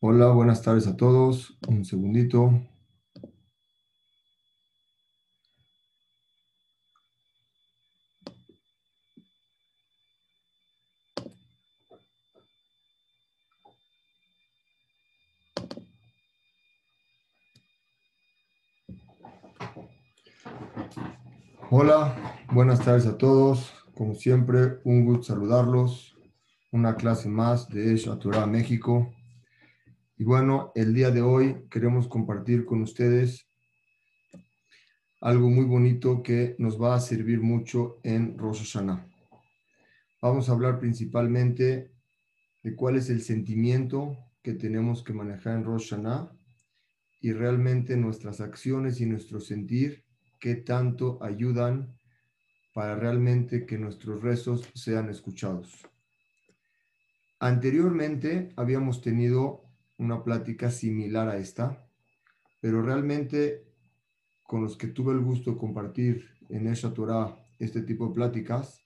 Hola, buenas tardes a todos. Un segundito. Hola, buenas tardes a todos. Como siempre, un gusto saludarlos. Una clase más de Torah México. Y bueno, el día de hoy queremos compartir con ustedes algo muy bonito que nos va a servir mucho en Rosh. Vamos a hablar principalmente de cuál es el sentimiento que tenemos que manejar en Rosh y realmente nuestras acciones y nuestro sentir qué tanto ayudan para realmente que nuestros rezos sean escuchados. Anteriormente habíamos tenido una plática similar a esta, pero realmente con los que tuve el gusto de compartir en esa Torah este tipo de pláticas,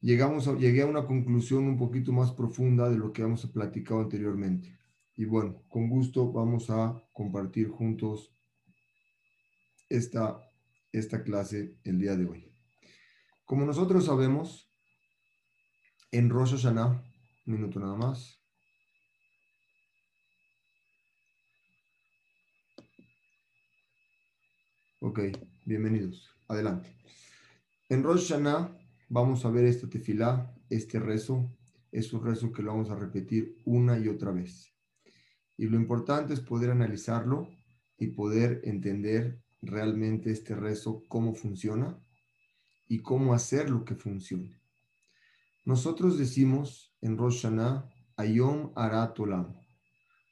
llegamos a, llegué a una conclusión un poquito más profunda de lo que hemos platicado anteriormente. Y bueno, con gusto vamos a compartir juntos esta, esta clase el día de hoy. Como nosotros sabemos, en Rosh Hashanah, un minuto nada más. Ok, bienvenidos. Adelante. En Rosh Hashanah vamos a ver este tefilá, este rezo. Es un rezo que lo vamos a repetir una y otra vez. Y lo importante es poder analizarlo y poder entender realmente este rezo, cómo funciona y cómo hacer lo que funcione. Nosotros decimos en Rosh Hashanah, Ayom Arat Olam.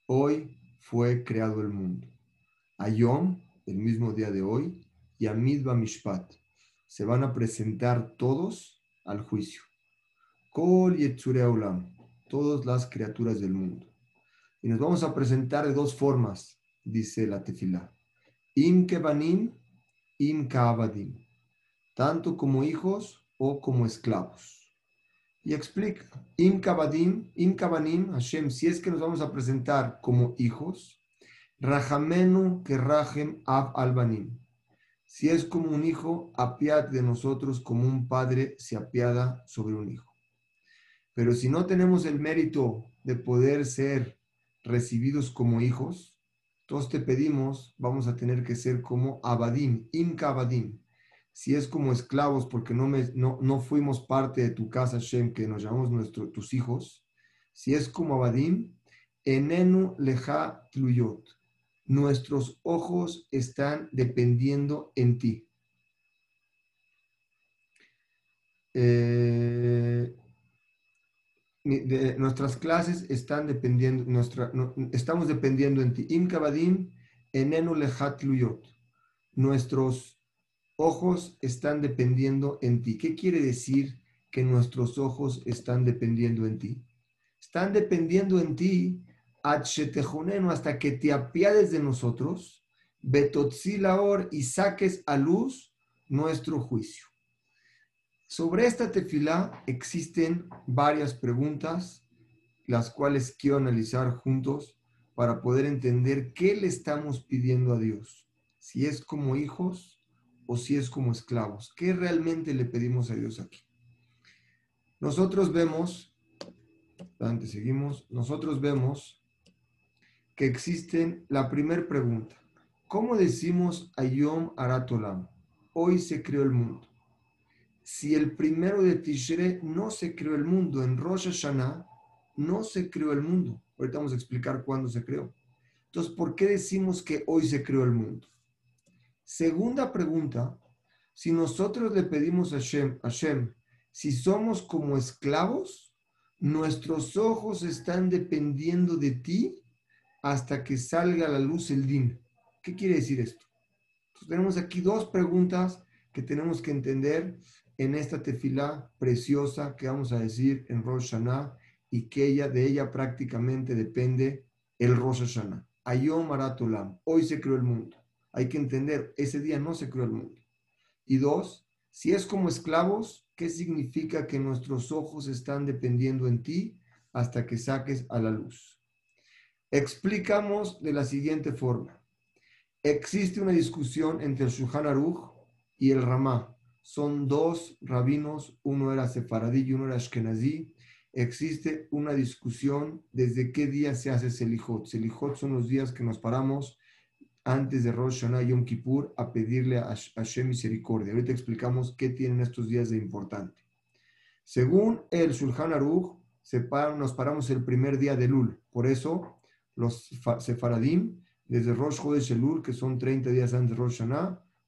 Hoy fue creado el mundo. Ayom, el mismo día de hoy, y Amid Mishpat. Se van a presentar todos al juicio. Kol Yetzure Olam. Todas las criaturas del mundo. Y nos vamos a presentar de dos formas, dice la tefilá. Im kebanim, im kaabadim. Tanto como hijos o como esclavos. Y explica, im kabadim, im kabanim, Hashem, si es que nos vamos a presentar como hijos, rahamenu que rahem ab albanim. Si es como un hijo, apiad de nosotros como un padre se apiada sobre un hijo. Pero si no tenemos el mérito de poder ser recibidos como hijos, todos te pedimos, vamos a tener que ser como Abadim, Imka Abadim. Si es como esclavos, porque no, me, no, no fuimos parte de tu casa, Shem, que nos llamamos nuestro, tus hijos. Si es como Abadim, Enenu Leja Tluyot. Nuestros ojos están dependiendo en ti. Eh, nuestras clases están dependiendo, nuestra, no, estamos dependiendo en ti. Im kabadim enenu lechat luyot. Nuestros ojos están dependiendo en ti. ¿Qué quiere decir que nuestros ojos están dependiendo en ti? Están dependiendo en ti hasta que te apiades de nosotros, betotzilaor y saques a luz nuestro juicio. Sobre esta tefilá existen varias preguntas, las cuales quiero analizar juntos para poder entender qué le estamos pidiendo a Dios. Si es como hijos o si es como esclavos. ¿Qué realmente le pedimos a Dios aquí? Nosotros vemos, antes seguimos, nosotros vemos que existen la primera pregunta. ¿Cómo decimos Ayom Aratolam? Hoy se creó el mundo si el primero de Tishre no se creó el mundo, en Rosh Hashanah no se creó el mundo. Ahorita vamos a explicar cuándo se creó. Entonces, ¿por qué decimos que hoy se creó el mundo? Segunda pregunta, si nosotros le pedimos a Hashem, Hashem, si somos como esclavos, nuestros ojos están dependiendo de ti hasta que salga a la luz el din. ¿Qué quiere decir esto? Tenemos aquí dos preguntas que tenemos que entender en esta tefilá preciosa que vamos a decir en Rosh Hashanah y que ella, de ella prácticamente depende el Rosh Hashanah. Ayom Aratolam, hoy se creó el mundo. Hay que entender, ese día no se creó el mundo. Y dos, si es como esclavos, ¿qué significa que nuestros ojos están dependiendo en ti hasta que saques a la luz? Explicamos de la siguiente forma. Existe una discusión entre el Shulchan Aruch y el Ramá. Son dos rabinos, uno era sefaradí y uno era ashkenazí. Existe una discusión desde qué día se hace Selijot. Selijot son los días que nos paramos antes de Rosh Hashanah y Yom Kippur a pedirle a Hashem misericordia. Ahorita explicamos qué tienen estos días de importante. Según el Shulchan Aruch, nos paramos el primer día de Lul. Por eso, los sefaradim, desde Rosh Chodesh Elul, que son 30 días antes de Rosh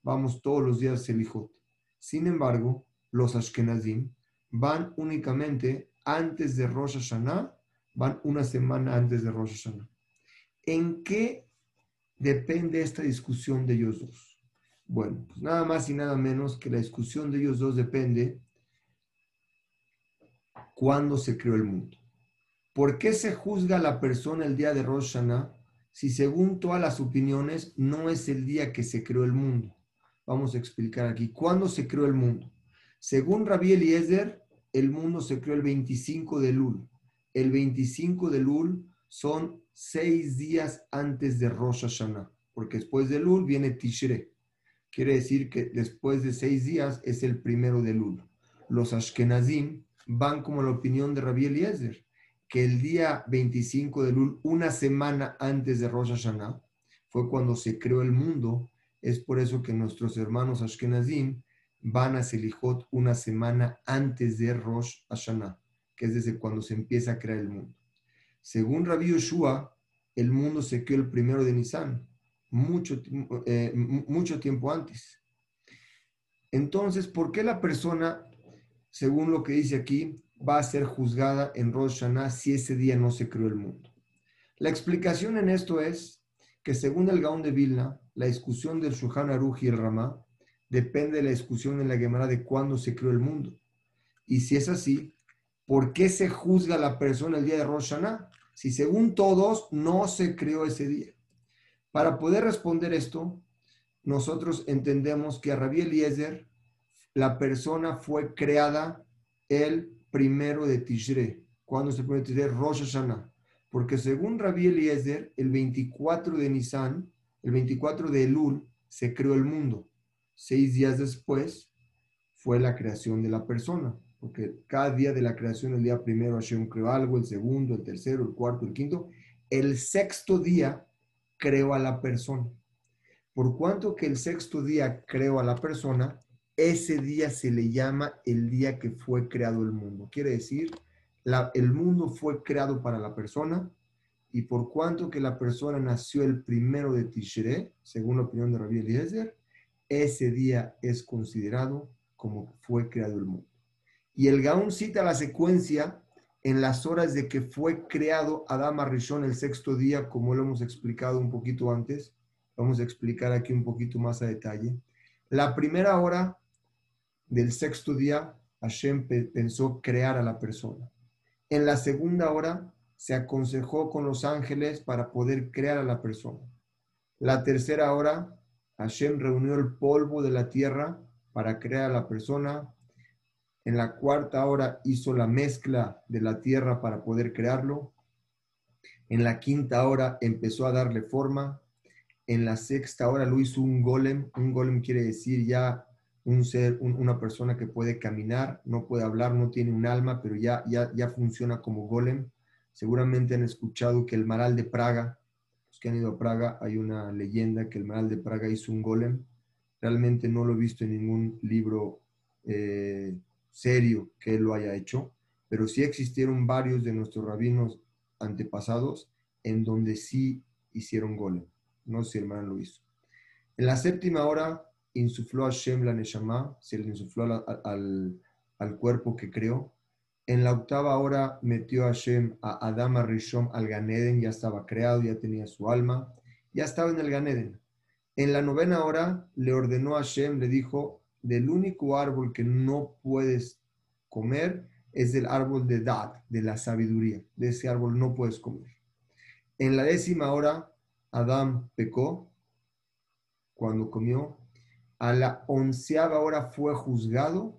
vamos todos los días a Selijot. Sin embargo, los Ashkenazim van únicamente antes de Rosh Hashanah, van una semana antes de Rosh Hashanah. ¿En qué depende esta discusión de ellos dos? Bueno, pues nada más y nada menos que la discusión de ellos dos depende cuándo se creó el mundo. ¿Por qué se juzga la persona el día de Rosh Hashanah si según todas las opiniones no es el día que se creó el mundo? Vamos a explicar aquí. ¿Cuándo se creó el mundo? Según Rabbi Eliezer, el mundo se creó el 25 de Lul. El 25 de Lul son seis días antes de Rosh Hashanah, porque después de Lul viene Tishre. Quiere decir que después de seis días es el primero de Lul. Los Ashkenazim van como la opinión de Rabbi Eliezer, que el día 25 de Lul, una semana antes de Rosh Hashanah, fue cuando se creó el mundo. Es por eso que nuestros hermanos Ashkenazim van a Selijot una semana antes de Rosh Hashanah, que es desde cuando se empieza a crear el mundo. Según Rabbi Yoshua, el mundo se creó el primero de Nisan, mucho, eh, mucho tiempo antes. Entonces, ¿por qué la persona según lo que dice aquí, va a ser juzgada en Rosh Hashanah si ese día no se creó el mundo. La explicación en esto es que según el Gaón de Vilna, la discusión del Shulchan Aruch y el Ramá depende de la discusión en la Gemara de cuándo se creó el mundo. Y si es así, ¿por qué se juzga a la persona el día de Rosh Hashanah? Si según todos no se creó ese día. Para poder responder esto, nosotros entendemos que a Rabbi Eliezer la persona fue creada el primero de Tishre. cuando se puede Tishre? Rosh Hashanah. Porque según Rabbi Eliezer, el 24 de Nisan, el 24 de Elul, se creó el mundo. Seis días después fue la creación de la persona. Porque cada día de la creación, el día primero Hashem creó algo, el segundo, el tercero, el cuarto, el quinto. El sexto día creó a la persona. Por cuanto que el sexto día creó a la persona, ese día se le llama el día que fue creado el mundo. Quiere decir, el mundo fue creado para la persona y por cuanto que la persona nació el primero de Tishre, según la opinión de Rabbi Eliezer, ese día es considerado como fue creado el mundo. Y el Gaón cita la secuencia en las horas de que fue creado Adama Rishon el sexto día, como lo hemos explicado un poquito antes. Vamos a explicar aquí un poquito más a detalle. La primera hora del sexto día, Hashem pensó crear a la persona. En la segunda hora, se aconsejó con los ángeles para poder crear a la persona. La tercera hora, Hashem reunió el polvo de la tierra para crear a la persona. En la cuarta hora hizo la mezcla de la tierra para poder crearlo. En la quinta hora empezó a darle forma. En la sexta hora lo hizo un golem. Un golem quiere decir ya un ser, una persona que puede caminar, no puede hablar, no tiene un alma, pero ya, ya, ya funciona como golem. Seguramente han escuchado que el Maral de Praga, los que han ido a Praga, hay una leyenda que el Maral de Praga hizo un golem. Realmente no lo he visto en ningún libro eh, serio que él lo haya hecho, pero sí existieron varios de nuestros rabinos antepasados en donde sí hicieron golem. No sé si el Maral lo hizo. En la séptima hora insufló a Shem la Neshama, se le insufló al, al, cuerpo que creó. En la octava hora metió a Shem a Adama Rishon al Ganeden, ya estaba creado, ya tenía su alma, ya estaba en el Ganeden. En la novena hora le ordenó a Shem, le dijo, del único árbol que no puedes comer es el árbol de Dad, de la sabiduría. De ese árbol no puedes comer. En la décima hora, Adam pecó cuando comió a la onceava hora fue juzgado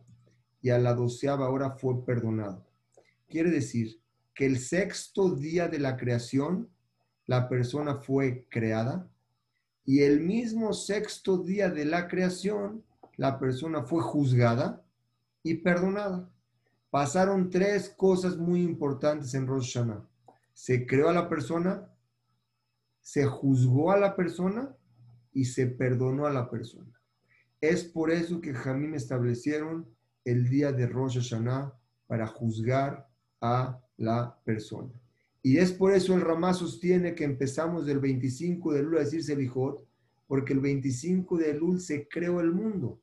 y a la doceava hora fue perdonado. Quiere decir que el sexto día de la creación la persona fue creada y el mismo sexto día de la creación, la persona fue juzgada y perdonada. Pasaron tres cosas muy importantes en Rosh Hashanah. Se creó a la persona, se juzgó a la persona y se perdonó a la persona. Es por eso que Jamín establecieron el día de Rosh Hashanah para juzgar a la persona. Y es por eso el Ramá sostiene que empezamos del 25 de Elul a decirse Lijot, porque el 25 de Elul se creó el mundo.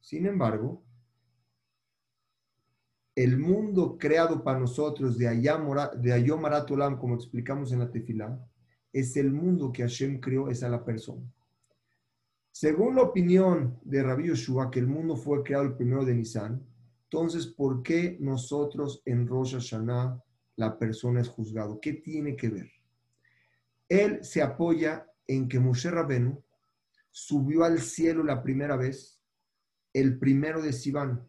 Sin embargo, el mundo creado para nosotros de, de Ayom Aratulam, como explicamos en la Tefilá, es el mundo que Hashem creó, es a la persona. Según la opinión de Rabbi Yoshua, que el mundo fue creado el primero de Nisan, entonces, ¿por qué nosotros en Rosh Hashanah la persona es juzgado? ¿Qué tiene que ver? Él se apoya en que Moshe Rabenu subió al cielo la primera vez, el primero de Sivan.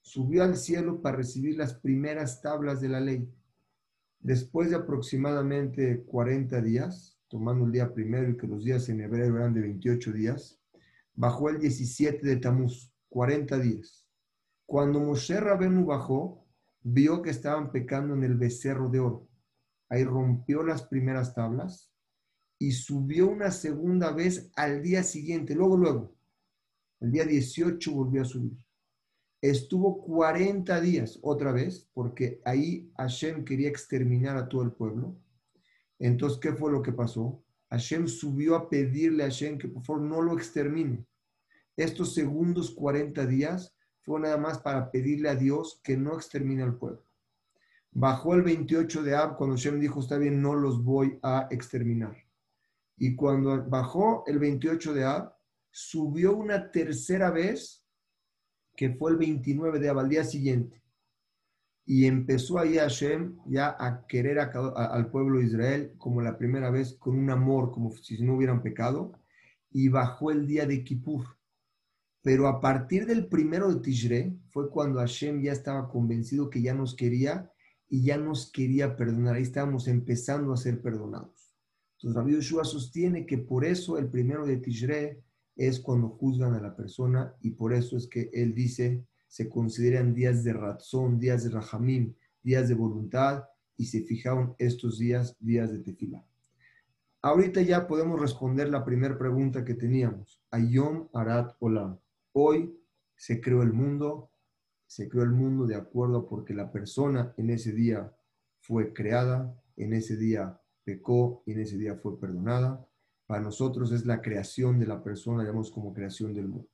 Subió al cielo para recibir las primeras tablas de la ley. Después de aproximadamente 40 días, tomando el día primero y que los días en hebreo eran de 28 días, bajó el 17 de Tamuz, 40 días. Cuando Moshe Rabenu bajó, vio que estaban pecando en el becerro de oro. Ahí rompió las primeras tablas y subió una segunda vez al día siguiente, luego, luego. El día 18 volvió a subir. Estuvo 40 días otra vez, porque ahí Hashem quería exterminar a todo el pueblo. Entonces, ¿qué fue lo que pasó? Hashem subió a pedirle a Hashem que por favor no lo extermine. Estos segundos 40 días fue nada más para pedirle a Dios que no extermine al pueblo. Bajó el 28 de Ab cuando Shem dijo, está bien, no los voy a exterminar. Y cuando bajó el 28 de Ab, subió una tercera vez, que fue el 29 de Ab, al día siguiente. Y empezó ahí Hashem ya a querer al pueblo de Israel como la primera vez, con un amor, como si no hubieran pecado. Y bajó el día de Kippur pero a partir del primero de Tishre fue cuando Hashem ya estaba convencido que ya nos quería y ya nos quería perdonar. Ahí estábamos empezando a ser perdonados. Entonces Rabbi Yoshua sostiene que por eso el primero de Tishre es cuando juzgan a la persona y por eso es que él dice se consideran días de razón, días de rahamim, días de voluntad y se fijaron estos días, días de tefila. Ahorita ya podemos responder la primera pregunta que teníamos. Ayom Arat Olam. Hoy se creó el mundo, se creó el mundo de acuerdo porque la persona en ese día fue creada, en ese día pecó y en ese día fue perdonada. Para nosotros es la creación de la persona, digamos como creación del mundo.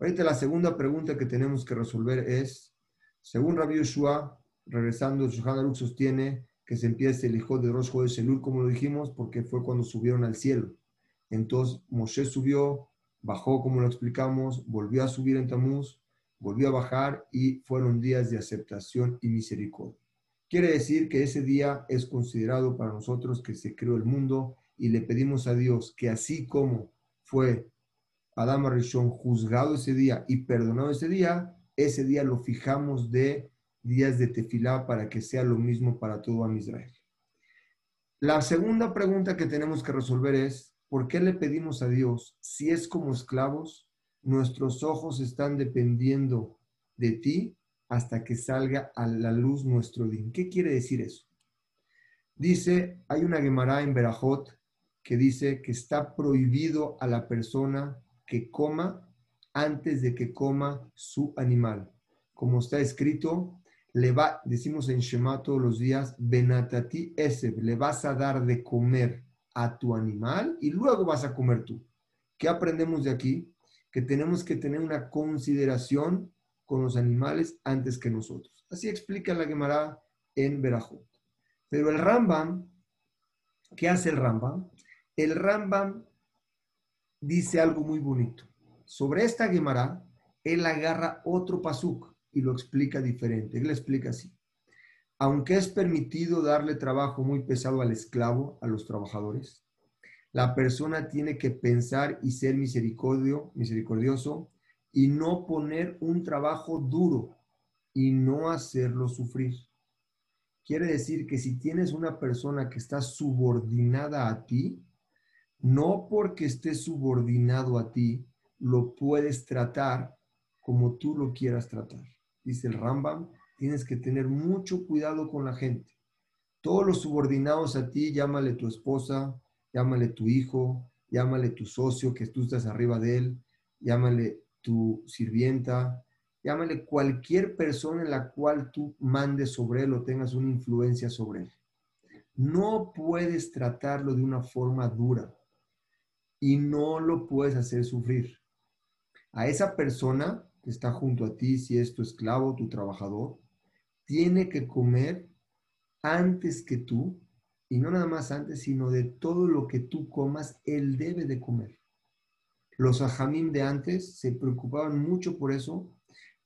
Ahorita la segunda pregunta que tenemos que resolver es, según Rabbi Yoshua, regresando, Shulchan sostiene que se empieza el hijo de Rosh de Shelul, como lo dijimos, porque fue cuando subieron al cielo. Entonces Moshe subió, bajó como lo explicamos, volvió a subir en Tamuz, volvió a bajar y fueron días de aceptación y misericordia. Quiere decir que ese día es considerado para nosotros que se creó el mundo y le pedimos a Dios que así como fue Adama Rishon juzgado ese día y perdonado ese día, ese día lo fijamos de días de tefilá para que sea lo mismo para todo Israel. La segunda pregunta que tenemos que resolver es, ¿Por qué le pedimos a Dios, si es como esclavos, nuestros ojos están dependiendo de ti hasta que salga a la luz nuestro din? ¿Qué quiere decir eso? Dice, hay una Gemara en Berajot que dice que está prohibido a la persona que coma antes de que coma su animal. Como está escrito, le va, decimos en Shema todos los días, Benatati Eseb, le vas a dar de comer a tu animal y luego vas a comer tú. ¿Qué aprendemos de aquí? Que tenemos que tener una consideración con los animales antes que nosotros. Así explica la Gemara en Berajot. Pero el Rambam, ¿qué hace el Rambam? El Rambam dice algo muy bonito. Sobre esta Gemara, él agarra otro pasuk y lo explica diferente. Él le explica así aunque es permitido darle trabajo muy pesado al esclavo, a los trabajadores, la persona tiene que pensar y ser misericordio, misericordioso y no poner un trabajo duro y no hacerlo sufrir. Quiere decir que si tienes una persona que está subordinada a ti, no porque esté subordinado a ti, lo puedes tratar como tú lo quieras tratar. Dice el Rambam, tienes que tener mucho cuidado con la gente. Todos los subordinados a ti, llámale tu esposa, llámale tu hijo, llámale tu socio que tú estás arriba de él, llámale tu sirvienta, llámale cualquier persona en la cual tú mandes sobre él o tengas una influencia sobre él. No puedes tratarlo de una forma dura y no lo puedes hacer sufrir. A esa persona que está junto a ti, si es tu esclavo, tu trabajador, tiene que comer antes que tú, y no nada más antes, sino de todo lo que tú comas, él debe de comer. Los ajamín de antes se preocupaban mucho por eso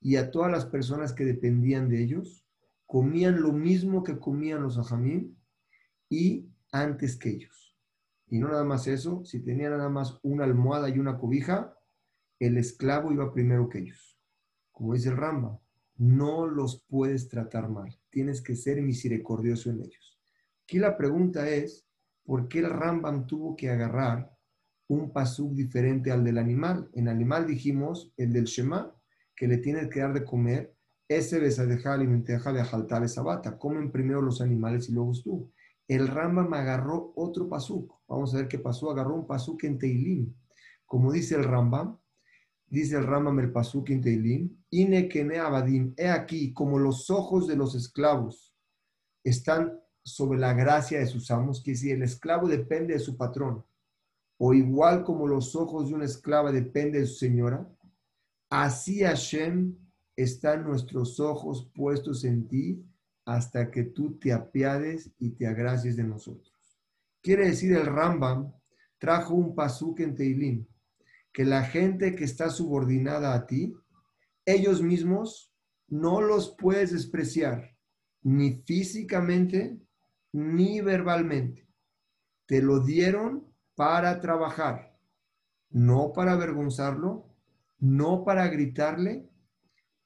y a todas las personas que dependían de ellos comían lo mismo que comían los ajamín y antes que ellos. Y no nada más eso, si tenían nada más una almohada y una cobija, el esclavo iba primero que ellos. Como dice el Ramba, no los puedes tratar mal, tienes que ser misericordioso en ellos. Aquí la pregunta es, ¿por qué el Rambam tuvo que agarrar un pasuk diferente al del animal? En animal dijimos el del Shema, que le tienes que dar de comer, ese besadeja alimenteja de ajaltar esa bata. Comen primero los animales y luego tú. El Rambam agarró otro pasuk. Vamos a ver qué pasó. Agarró un pasuk en Teilim. Como dice el Rambam, dice el Rambam el pasuk en Teilim, Ine kene abadim, he aquí, como los ojos de los esclavos están sobre la gracia de sus amos, que si el esclavo depende de su patrón, o igual como los ojos de una esclava depende de su señora, así Hashem están nuestros ojos puestos en ti hasta que tú te apiades y te agracies de nosotros. Quiere decir el Rambam trajo un pasuk en Teilim, que la gente que está subordinada a ti, ellos mismos no los puedes despreciar, ni físicamente, ni verbalmente. Te lo dieron para trabajar, no para avergonzarlo, no para gritarle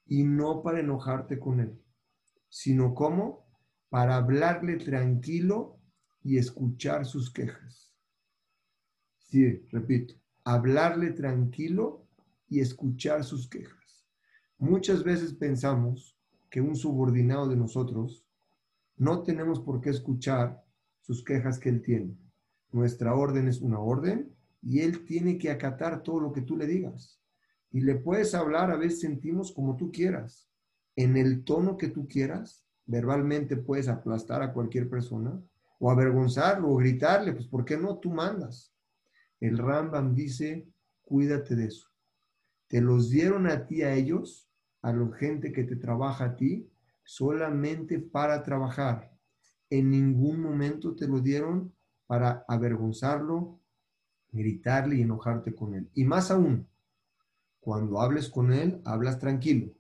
y no para enojarte con él, sino como para hablarle tranquilo y escuchar sus quejas. Sí, repito, hablarle tranquilo y escuchar sus quejas. Muchas veces pensamos que un subordinado de nosotros no tenemos por qué escuchar sus quejas que él tiene. Nuestra orden es una orden y él tiene que acatar todo lo que tú le digas. Y le puedes hablar, a veces sentimos como tú quieras, en el tono que tú quieras. Verbalmente puedes aplastar a cualquier persona o avergonzarlo o gritarle, pues ¿por qué no? Tú mandas. El Rambam dice, cuídate de eso. Te los dieron a ti, a ellos, a la gente que te trabaja a ti, solamente para trabajar. En ningún momento te lo dieron para avergonzarlo, gritarle y enojarte con él. Y más aún, cuando hables con él, hablas tranquilo.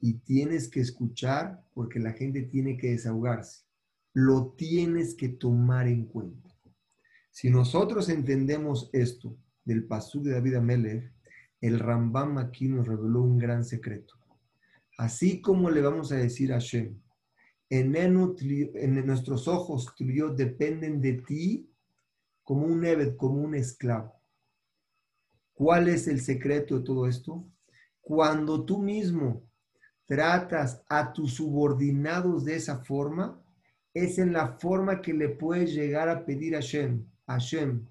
Y tienes que escuchar porque la gente tiene que desahogarse. Lo tienes que tomar en cuenta. Si nosotros entendemos esto del pasú de David Amelech, el Rambam aquí nos reveló un gran secreto. Así como le vamos a decir a Hashem, en, nuestros ojos tuyos dependen de ti como un Ebed, como un esclavo. ¿Cuál es el secreto de todo esto? Cuando tú mismo tratas a tus subordinados de esa forma, es en la forma que le puedes llegar a pedir a Hashem. Hashem,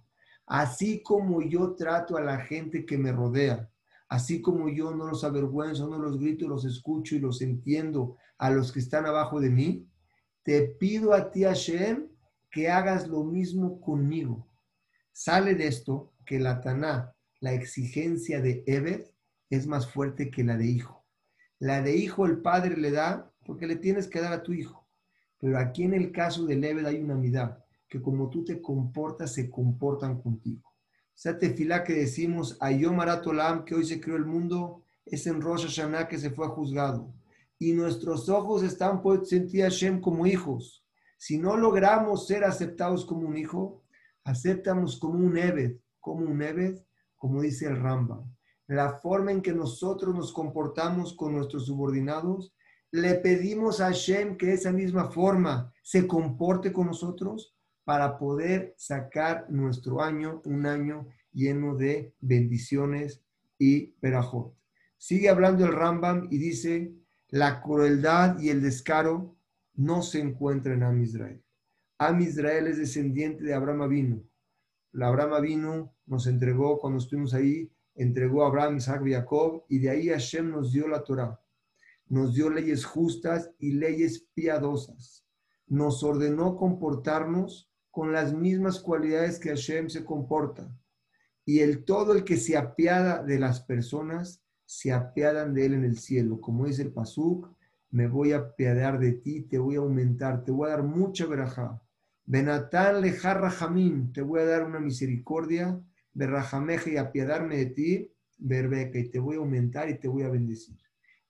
así como yo trato a la gente que me rodea, así como yo no los avergüenzo, no los grito, los escucho y los entiendo a los que están abajo de mí, te pido a ti, Hashem, que hagas lo mismo conmigo. Sale de esto que la Taná, la exigencia de Ebed, es más fuerte que la de hijo. La de hijo el padre le da porque le tienes que dar a tu hijo. Pero aquí en el caso del Ebed hay una mitad que como tú te comportas, se comportan contigo. Esa tefilá que decimos, Ayom Aratolam, que hoy se creó el mundo, es en Rosh Hashanah que se fue juzgado. Y nuestros ojos están por sentir a Hashem como hijos. Si no logramos ser aceptados como un hijo, aceptamos como un Ebed, como un Ebed, como dice el Rambam. La forma en que nosotros nos comportamos con nuestros subordinados le pedimos a Hashem que esa misma forma se comporte con nosotros para poder sacar nuestro año, un año lleno de bendiciones y perajot. Sigue hablando el Rambam y dice, la crueldad y el descaro no se encuentran en Am Israel. Am Israel es descendiente de Abraham Avinu. La Abraham Avinu nos entregó, cuando estuvimos ahí, entregó a Abraham, Isaac Jacob, y de ahí Hashem nos dio la Torah. Nos dio leyes justas y leyes piadosas. Nos ordenó comportarnos con las mismas cualidades que Hashem se comporta. Y el todo el que se apiada de las personas, se apiadan de él en el cielo. Como dice el Pasuk, me voy a apiadar de ti, te voy a aumentar, te voy a dar mucha verajá. Benatán lejar rajamín, te voy a dar una misericordia, berrajameje y apiadarme de ti, berbeca, y te voy a aumentar y te voy a bendecir.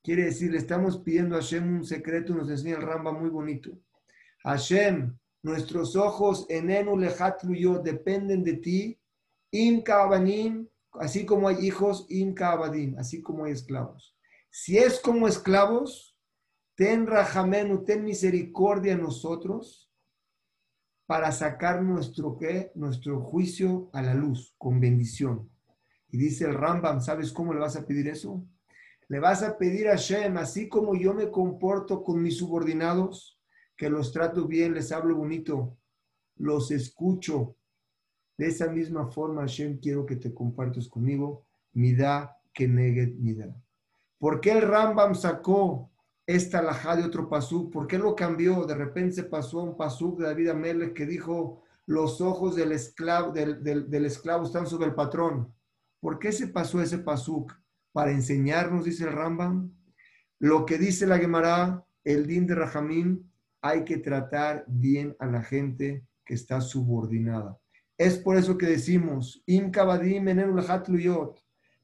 Quiere decir, le estamos pidiendo a Hashem un secreto, nos enseña el Ramba muy bonito. Hashem, nuestros ojos en Enu yo dependen de ti, im así como hay hijos, im así como hay esclavos. Si es como esclavos, ten rajamenu, ten misericordia en nosotros, para sacar nuestro, ¿qué? nuestro juicio a la luz, con bendición. Y dice el Rambam, ¿sabes cómo le vas a pedir eso? Le vas a pedir a Shem, así como yo me comporto con mis subordinados, que los trato bien, les hablo bonito, los escucho. De esa misma forma, Hashem, quiero que te compartas conmigo, da que negue da. ¿Por qué el Rambam sacó esta alajá de otro pasuk, ¿por qué lo cambió? De repente se pasó a un pasuk de David Amelech que dijo, los ojos del esclavo, del, esclavo están sobre el patrón. ¿Por qué se pasó ese pasuk? Para enseñarnos, dice el Rambam, lo que dice la Gemara, el din de Rajamín, hay que tratar bien a la gente que está subordinada. Es por eso que decimos,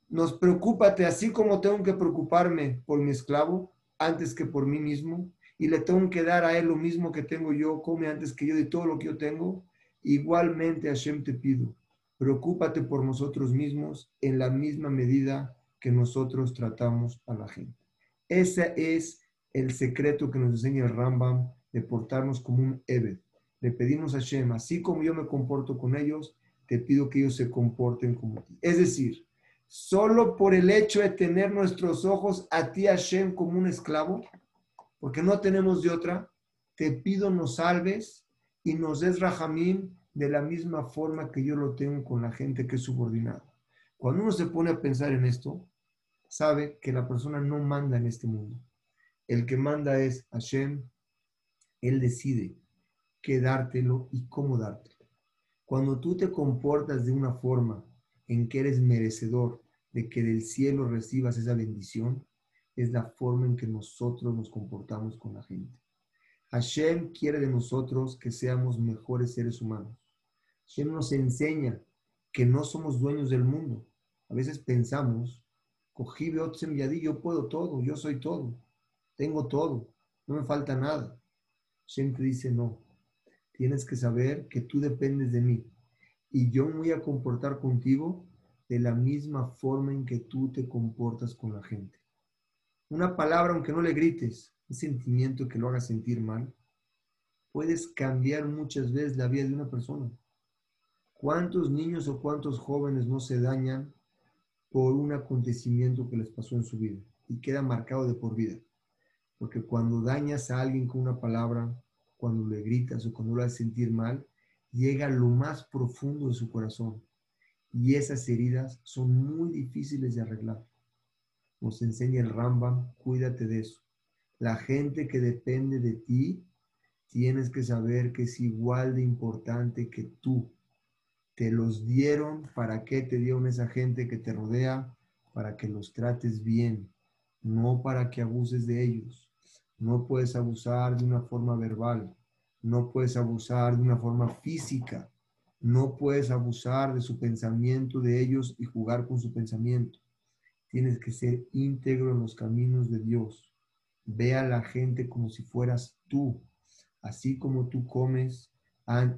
nos preocúpate, así como tengo que preocuparme por mi esclavo, antes que por mí mismo y le tengo que dar a él lo mismo que tengo yo, come antes que yo de todo lo que yo tengo, igualmente Hashem te pido, preocúpate por nosotros mismos en la misma medida que nosotros tratamos a la gente. Ese es el secreto que nos enseña el Rambam de portarnos como un Ebed. Le pedimos a Hashem, así como yo me comporto con ellos, te pido que ellos se comporten como ti. Es decir, solo por el hecho de tener nuestros ojos a ti, Hashem, como un esclavo, porque no tenemos de otra, te pido nos salves y nos des Rahamim de la misma forma que yo lo tengo con la gente que es subordinada. Cuando uno se pone a pensar en esto, sabe que la persona no manda en este mundo. El que manda es Hashem, Él decide qué dártelo y cómo dártelo. Cuando tú te comportas de una forma en que eres merecedor de que del cielo recibas esa bendición, es la forma en que nosotros nos comportamos con la gente. Hashem quiere de nosotros que seamos mejores seres humanos. Hashem nos enseña que no somos dueños del mundo. A veces pensamos, cogí Beotzem Yadi, yo puedo todo, yo soy todo, tengo todo, no me falta nada. Hashem te dice, no, tienes que saber que tú dependes de mí y yo me voy a comportar contigo de la misma forma en que tú te comportas con la gente. Una palabra, aunque no le grites, un sentimiento que lo haga sentir mal, puedes cambiar muchas veces la vida de una persona. ¿Cuántos niños o cuántos jóvenes no se dañan por un acontecimiento que les pasó en su vida y queda marcado de por vida? Porque cuando dañas a alguien con una palabra, cuando le gritas o cuando lo haces sentir mal, llega a lo más profundo de su corazón. Y esas heridas son muy difíciles de arreglar. Nos enseña el Rambam, cuídate de eso. La gente que depende de ti, tienes que saber que es igual de importante que tú. Te los dieron, ¿para qué te dieron esa gente que te rodea? Para que los trates bien, no para que abuses de ellos. No puedes abusar de una forma verbal, no puedes abusar de una forma física, no puedes abusar de su pensamiento de ellos y jugar con su pensamiento. Tienes que ser íntegro en los caminos de Dios. Ve a la gente como si fueras tú, así como tú comes,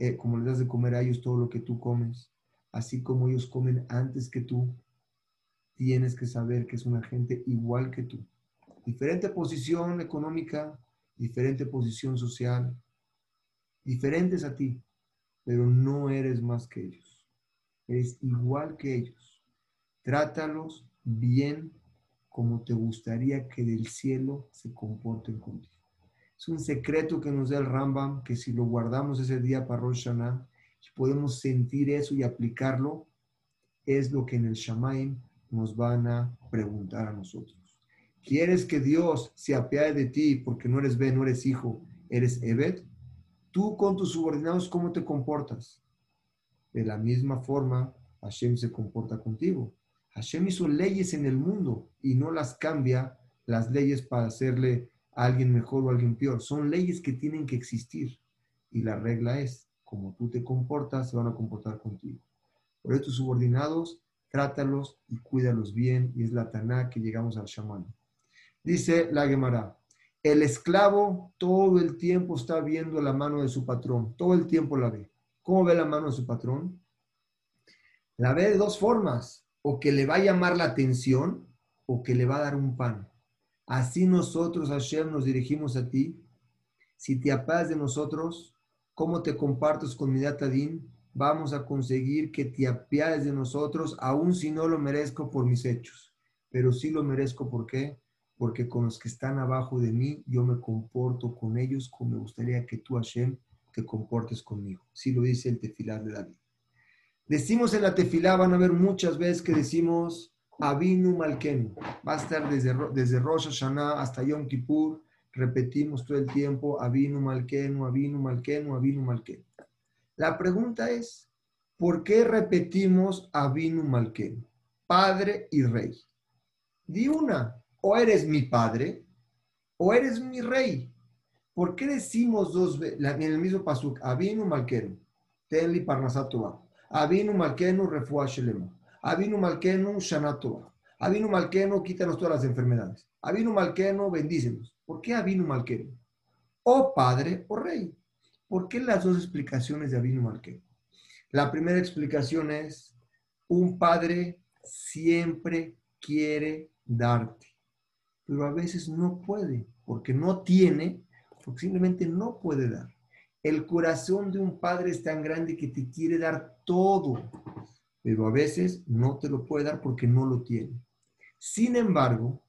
eh, como les das de comer a ellos todo lo que tú comes, así como ellos comen antes que tú, tienes que saber que es una gente igual que tú. diferente posición económica, diferente posición social, diferentes a ti, pero no eres más que ellos. Eres igual que ellos. Trátalos bien como te gustaría que del cielo se comporten contigo. Es un secreto que nos da el Rambam, que si lo guardamos ese día para Rosh Hashanah, podemos sentir eso y aplicarlo, es lo que en el Shamaim nos van a preguntar a nosotros. ¿Quieres que Dios se apiade de ti porque no eres Ben, no eres hijo, eres Evet? Tú con tus subordinados, ¿cómo te comportas? De la misma forma, Hashem se comporta contigo. Hashem hizo leyes en el mundo y no las cambia las leyes para hacerle a alguien mejor o a alguien peor. Son leyes que tienen que existir. Y la regla es, como tú te comportas, se van a comportar contigo. Por eso tus subordinados, trátalos y cuídalos bien. Y es la Taná que llegamos al Shaman. Dice la Gemara, el esclavo todo el tiempo está viendo la mano de su patrón, todo el tiempo la ve. ¿Cómo ve la mano de su patrón? La ve de dos formas o que le va a llamar la atención o que le va a dar un pan. Así nosotros, Hashem, nos dirigimos a ti. Si te apagas de nosotros, ¿cómo te compartes con mi Datadín? Vamos a conseguir que te apiades de nosotros, aun si no lo merezco por mis hechos. Pero sí lo merezco, ¿por qué? Porque con los que están abajo de mí, yo me comporto con ellos como me gustaría que tú, Hashem, te comportes conmigo. Sí lo dice el tefilar de David. Decimos en la tefilá, van a ver muchas veces que decimos Avinu Malkenu. Va a estar desde, desde Rosh Hashanah hasta Yom Kippur. Repetimos todo el tiempo Avinu Malkenu, Avinu Malkenu, Avinu Malkenu. La pregunta es, ¿por qué repetimos Avinu Malkenu? Padre y Rey. Di una, o eres mi padre o eres mi rey. ¿Por qué decimos dos veces en el mismo pasuk, Avinu Malkenu, Tenli Parnasatova? Avinu Malkenu Refua Shelema. Avinu Malkenu Shanatoa. Avinu Malkenu quítanos todas las enfermedades. Avinu Malkenu bendícenos. ¿Por qué Avinu Malkenu? O padre o rey. ¿Por qué las dos explicaciones de Avinu Malkenu? La primera explicación es, un padre siempre quiere darte, pero a veces no puede, porque no tiene, porque simplemente no puede dar. El corazón de un padre es tan grande que te quiere dar todo, pero a veces no te lo puede dar porque no lo tiene. Sin embargo,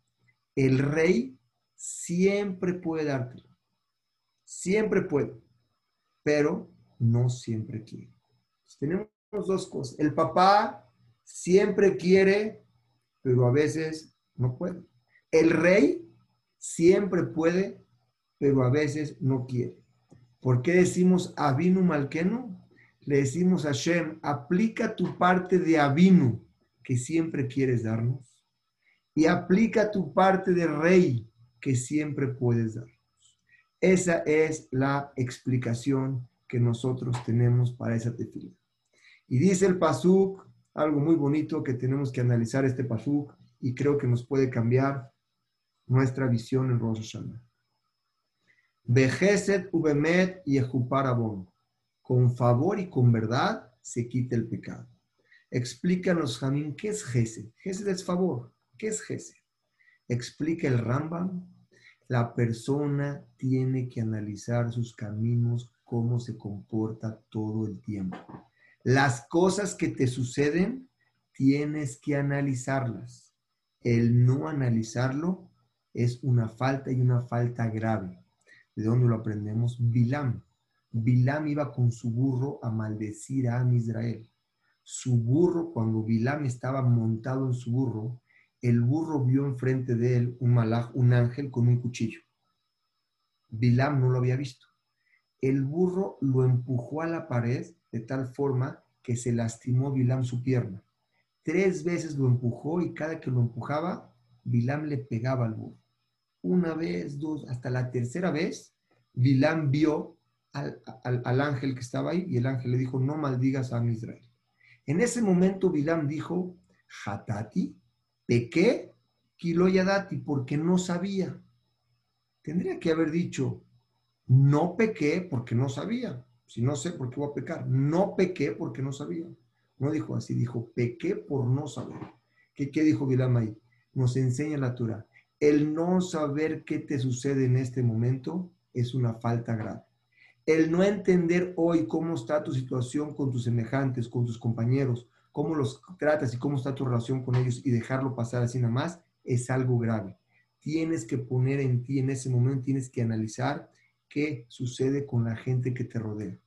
el rey siempre puede dártelo. Siempre puede, pero no siempre quiere. tenemos dos cosas. El papá siempre quiere, pero a veces no puede. El rey siempre puede, pero a veces no quiere. ¿Por qué decimos Avinu Malkenu? Le decimos a Shem, aplica tu parte de Avinu que siempre quieres darnos y aplica tu parte de rey que siempre puedes darnos. Esa es la explicación que nosotros tenemos para esa tefila. Y dice el Pasuk, algo muy bonito que tenemos que analizar este Pasuk y creo que nos puede cambiar nuestra visión en Rosh Hashanah. Vejeset ubemet y abon. Con favor y con verdad se quita el pecado. Explícanos, Jamín, ¿qué es Gesed? Gesed es favor. ¿Qué es Gesed? Explica el Rambam. La persona tiene que analizar sus caminos, cómo se comporta todo el tiempo. Las cosas que te suceden, tienes que analizarlas. El no analizarlo es una falta y una falta grave. ¿De dónde lo aprendemos? Bilam. Bilam iba con su burro a maldecir a Israel. Su burro, cuando Bilam estaba montado en su burro, el burro vio enfrente de él un malaj, un ángel con un cuchillo. Bilam no lo había visto. El burro lo empujó a la pared de tal forma que se lastimó Bilam su pierna. Tres veces lo empujó y cada que lo empujaba, Bilam le pegaba al burro una vez, dos, hasta la tercera vez, Bilán vio al, ángel que estaba ahí y el ángel le dijo, no maldigas a Israel. En ese momento Bilán dijo, Hatati, pequé, Kiloyadati, porque no sabía. Tendría que haber dicho, no pequé porque no sabía. Si no sé por qué voy a pecar. No pequé porque no sabía. No dijo así, dijo, pequé por no saber. ¿Qué, qué dijo Bilam ahí? Nos enseña la Torah El no saber qué te sucede en este momento es una falta grave. El no entender hoy cómo está tu situación con tus semejantes, con tus compañeros, cómo los tratas y cómo está tu relación con ellos y dejarlo pasar así nada más, es algo grave. Tienes que poner en ti en ese momento, tienes que analizar qué sucede con la gente que te rodea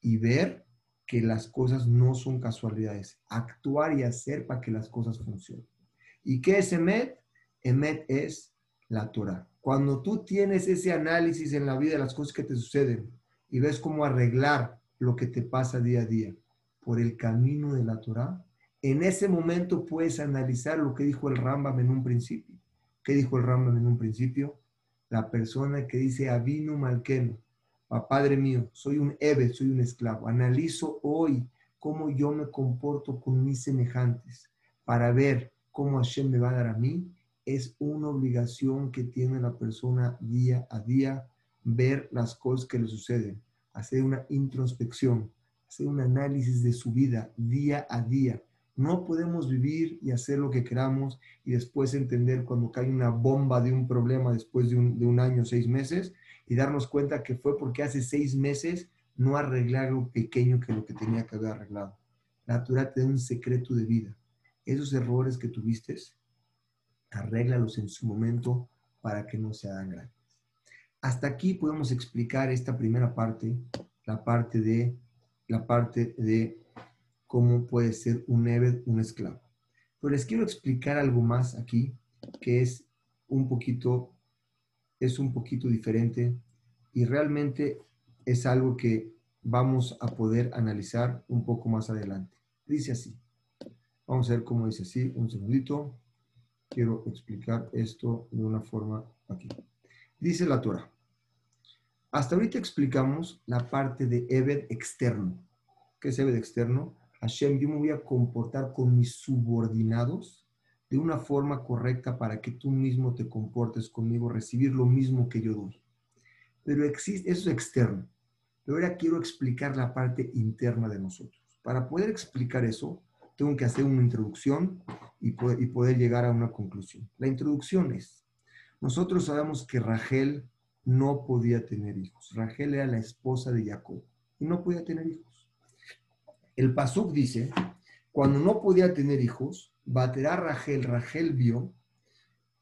y ver que las cosas no son casualidades. Actuar y hacer para que las cosas funcionen. ¿Y qué es Emet? Emet es la Torah. Cuando tú tienes ese análisis en la vida de las cosas que te suceden, y ves cómo arreglar lo que te pasa día a día por el camino de la Torah, en ese momento puedes analizar lo que dijo el Rambam en un principio. ¿Qué dijo el Rambam en un principio? La persona que dice Avinu Malkeno, Padre mío, soy un Ebe, soy un esclavo. Analizo hoy cómo yo me comporto con mis semejantes para ver cómo Hashem me va a dar a mí. Es una obligación que tiene la persona día a día ver las cosas que le suceden, hacer una introspección, hacer un análisis de su vida día a día. No podemos vivir y hacer lo que queramos y después entender cuando cae una bomba de un problema después de un, de un año, seis meses, y darnos cuenta que fue porque hace seis meses no arreglar lo pequeño que lo que tenía que haber arreglado. La Torah te da un secreto de vida. Esos errores que tuviste, arréglalos en su momento para que no se hagan grandes. Hasta aquí podemos explicar esta primera parte, la parte de, la parte de cómo puede ser un Eved, un esclavo. Pero les quiero explicar algo más aquí, que es un poquito, es un poquito diferente y realmente es algo que vamos a poder analizar un poco más adelante. Dice así. Vamos a ver cómo dice así. Un segundito. Quiero explicar esto de una forma aquí. Dice la Torah. Hasta ahorita explicamos la parte de Eved externo. ¿Qué es Eved externo? Hashem, yo me voy a comportar con mis subordinados de una forma correcta para que tú mismo te comportes conmigo, recibir lo mismo que yo doy. Pero existe, eso es externo. Pero ahora quiero explicar la parte interna de nosotros. Para poder explicar eso, tengo que hacer una introducción y poder, llegar a una conclusión. La introducción es, nosotros sabemos que Rachel no podía tener hijos. Rachel era la esposa de Jacob y no podía tener hijos. El Pasuk dice, cuando no podía tener hijos, baterá Rachel, Rachel vio,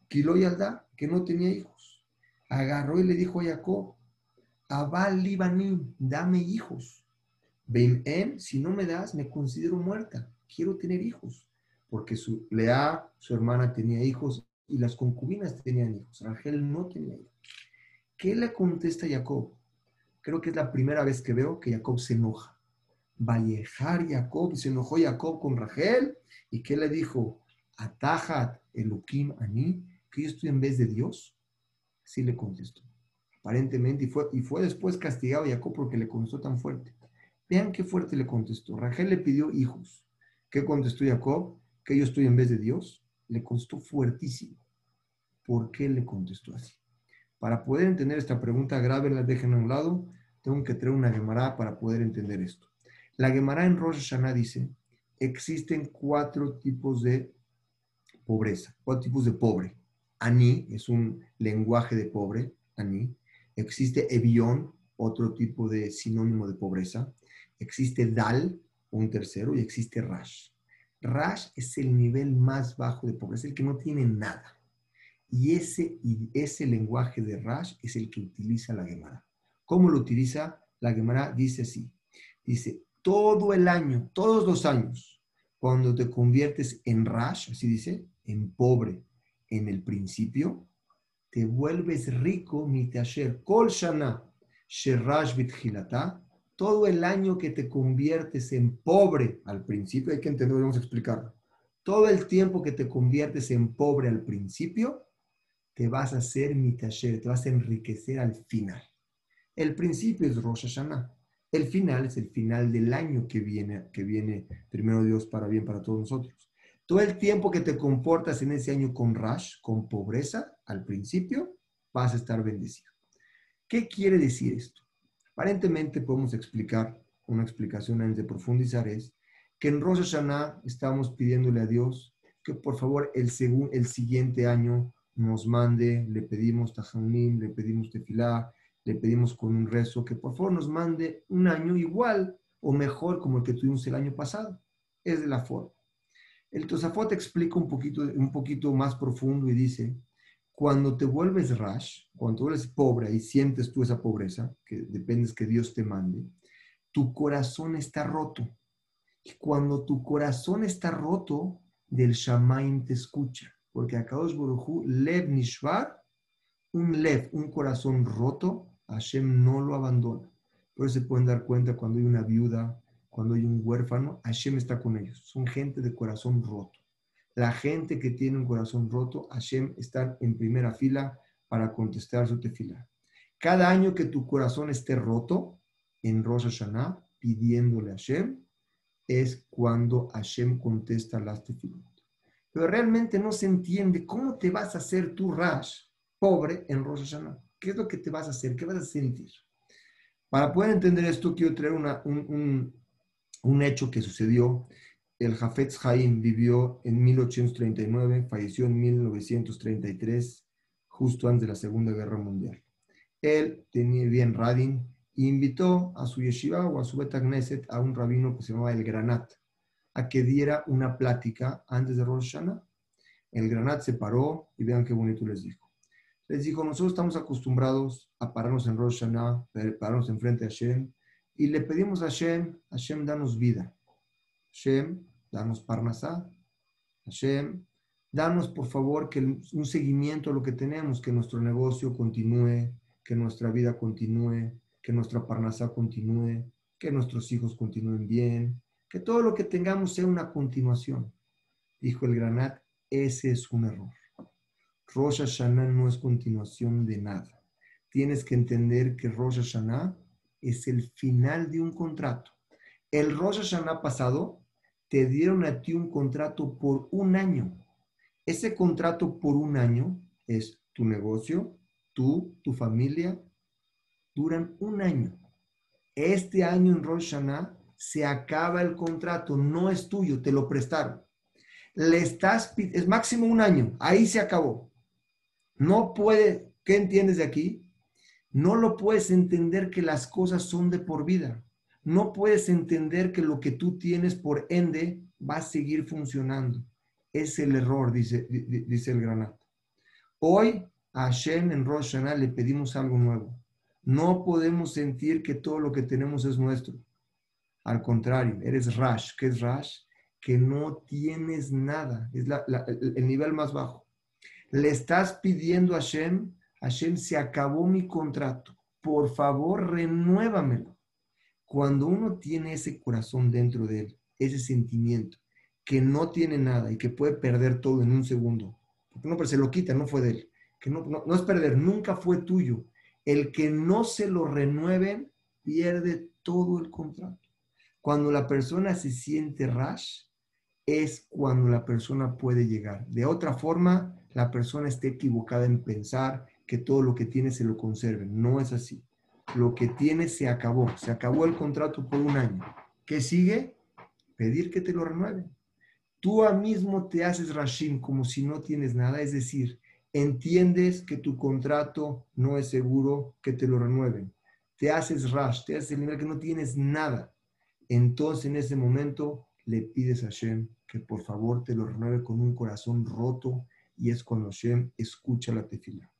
Kilo y Alda, que no tenía hijos. Agarró y le dijo a Jacob, Abal Libanim, dame hijos. En, si no me das, me considero muerta. Quiero tener hijos. Porque su, Lea, su hermana, tenía hijos y las concubinas tenían hijos. Rachel no tenía hijos. ¿Qué le contesta Jacob? Creo que es la primera vez que veo que Jacob se enoja. Vallejar Jacob, se enojó Jacob con Rachel. ¿Y qué le dijo? Atajat Elohim Ani, que yo estoy en vez de Dios. Sí le contestó. Aparentemente, y fue, y fue después castigado Jacob porque le contestó tan fuerte. Vean qué fuerte le contestó. Rachel le pidió hijos. ¿Qué contestó Jacob? Que yo estoy en vez de Dios le contestó fuertísimo. ¿Por qué le contestó así? Para poder entender esta pregunta grave, la dejen a un lado, tengo que traer una Gemara para poder entender esto. La Gemara en Rosh Hashanah dice, existen cuatro tipos de pobreza, cuatro tipos de pobre. Ani es un lenguaje de pobre, Ani. Existe Evión, otro tipo de sinónimo de pobreza. Existe Dal, un tercero, y existe Rash. Rash es el nivel más bajo de pobreza, el que no tiene nada. Y ese, ese lenguaje de Rash es el que utiliza la Gemara. ¿Cómo lo utiliza? La Gemara dice así. Dice, todo el año, todos los años, cuando te conviertes en Rash, así dice, en pobre, en el principio, te vuelves rico, mitasher, kol shana, sherash bitchilata, todo el año que te conviertes en pobre al principio, hay que entenderlo, vamos a explicarlo. Todo el tiempo que te conviertes en pobre al principio, te vas a hacer mitasher, te vas a enriquecer al final. El principio es Rosh Hashanah. El final es el final del año que viene, que viene primero Dios para bien para todos nosotros. Todo el tiempo que te comportas en ese año con rash, con pobreza, al principio, vas a estar bendecido. ¿Qué quiere decir esto? Aparentemente podemos explicar, una explicación antes de profundizar es que en Rosh Hashanah estamos pidiéndole a Dios que por favor el, el siguiente año nos mande, le pedimos tajanim, le pedimos tefilá, le pedimos con un rezo que por favor nos mande un año igual o mejor como el que tuvimos el año pasado. Es de la forma. El Tosafot explica un poquito, un poquito más profundo y dice, cuando te vuelves rash, cuando tú eres pobre y sientes tú esa pobreza, que dependes que Dios te mande, tu corazón está roto. Y cuando tu corazón está roto, del Shamaim te escucha. Porque a Kadosh Borujú, Lev Nishvar, un Lev, un corazón roto, Hashem no lo abandona. Por eso se pueden dar cuenta cuando hay una viuda, cuando hay un huérfano, Hashem está con ellos. Son gente de corazón roto. La gente que tiene un corazón roto, Hashem está en primera fila para contestar su tefila. Cada año que tu corazón esté roto, en Rosh Hashanah, pidiéndole a Hashem, es cuando Hashem contesta las tefilot. Pero realmente no se entiende cómo te vas a hacer tu Rash pobre en Rosh Hashanah. ¿Qué es lo que te vas a hacer? ¿Qué vas a sentir? Para poder entender esto, quiero traer un, un, hecho que sucedió. El Jafetz Haim vivió en 1839, falleció en 1933, justo antes de la Segunda Guerra Mundial. Él tenía bien Radin e invitó a su yeshiva o a su betagneset a un rabino que se llamaba El Granat a que diera una plática antes de Rosh Hashanah. El Granat se paró y vean qué bonito les dijo les dijo, nosotros estamos acostumbrados a pararnos en Rosh Hashanah, pararnos enfrente a Hashem, y le pedimos a Hashem, Hashem, danos vida. Hashem, danos parnasá. Hashem, danos por favor que un seguimiento a lo que tenemos, que nuestro negocio continúe, que nuestra vida continúe, que nuestra parnasá continúe, que nuestros hijos continúen bien, que todo lo que tengamos sea una continuación. Dijo el Granat, ese es un error. Rosh Hashanah no es continuación de nada. Tienes que entender que Rosh Hashanah es el final de un contrato. El Rosh Hashanah pasado te dieron a ti un contrato por un año. Ese contrato por un año es tu negocio, tú, tu familia, duran un año. Este año en Rosh Hashanah se acaba el contrato, no es tuyo, te lo prestaron. Le estás, es máximo un año, ahí se acabó. No puede, ¿qué entiendes de aquí? No lo puedes entender que las cosas son de por vida. No puedes entender que lo que tú tienes por ende va a seguir funcionando. Es el error, dice, dice el granato. Hoy a Hashem en Rosh Hashanah le pedimos algo nuevo. No podemos sentir que todo lo que tenemos es nuestro. Al contrario, eres Rash. ¿Qué es Rash? Que no tienes nada. Es el nivel más bajo. Le estás pidiendo a Hashem, Hashem, se acabó mi contrato. Por favor, renuévamelo. Cuando uno tiene ese corazón dentro de él, ese sentimiento, que no tiene nada y que puede perder todo en un segundo, porque no, pero se lo quita, no fue de él, que no, no es perder, nunca fue tuyo. El que no se lo renueven pierde todo el contrato. Cuando la persona se siente rash, es cuando la persona puede llegar. De otra forma, la persona esté equivocada en pensar que todo lo que tiene se lo conserve. No es así. Lo que tiene se acabó. Se acabó el contrato por un año. ¿Qué sigue? Pedir que te lo renueven. Tú a mismo te haces rashim como si no tienes nada. Es decir, entiendes que tu contrato no es seguro que te lo renueven. Te haces rash, te haces el nivel que no tienes nada. Entonces en ese momento le pides a Hashem que por favor te lo renueve con un corazón roto y es cuando Hashem escucha la tefila.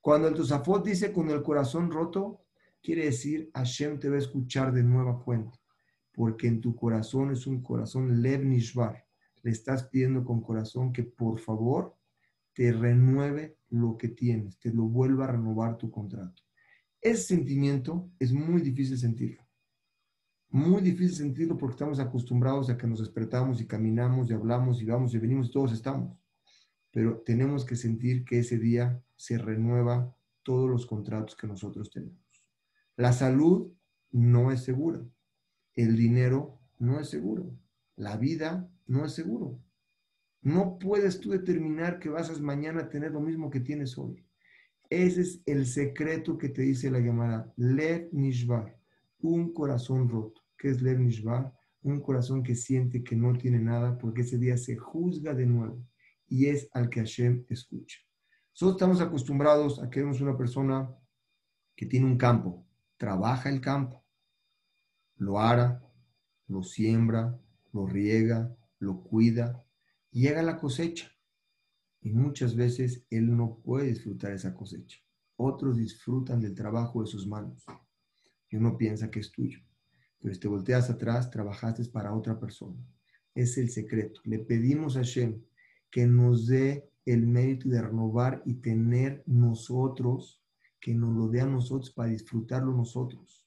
Cuando el Tosafot dice con el corazón roto, quiere decir Hashem te va a escuchar de nueva cuenta, porque en tu corazón es un corazón Lev Nishbar. Le estás pidiendo con corazón que por favor te renueve lo que tienes, te lo vuelva a renovar tu contrato. Ese sentimiento es muy difícil sentirlo. Muy difícil sentirlo porque estamos acostumbrados a que nos despertamos y caminamos y hablamos y vamos y venimos todos estamos pero tenemos que sentir que ese día se renueva todos los contratos que nosotros tenemos. La salud no es segura, el dinero no es seguro, la vida no es seguro. No puedes tú determinar que vas a mañana tener lo mismo que tienes hoy. Ese es el secreto que te dice la llamada Lev Nishbar, un corazón roto. ¿Qué es Lev Nishbar? Un corazón que siente que no tiene nada porque ese día se juzga de nuevo y es al que Hashem escucha. Nosotros estamos acostumbrados a que vemos una persona que tiene un campo, trabaja el campo, lo ara, lo siembra, lo riega, lo cuida, llega la cosecha. Y muchas veces él no puede disfrutar esa cosecha. Otros disfrutan del trabajo de sus manos. Y uno piensa que es tuyo. Pero si te volteas atrás, trabajaste para otra persona. Es el secreto. Le pedimos a Shem que nos dé el mérito de renovar y tener nosotros, que nos lo dé a nosotros para disfrutarlo nosotros.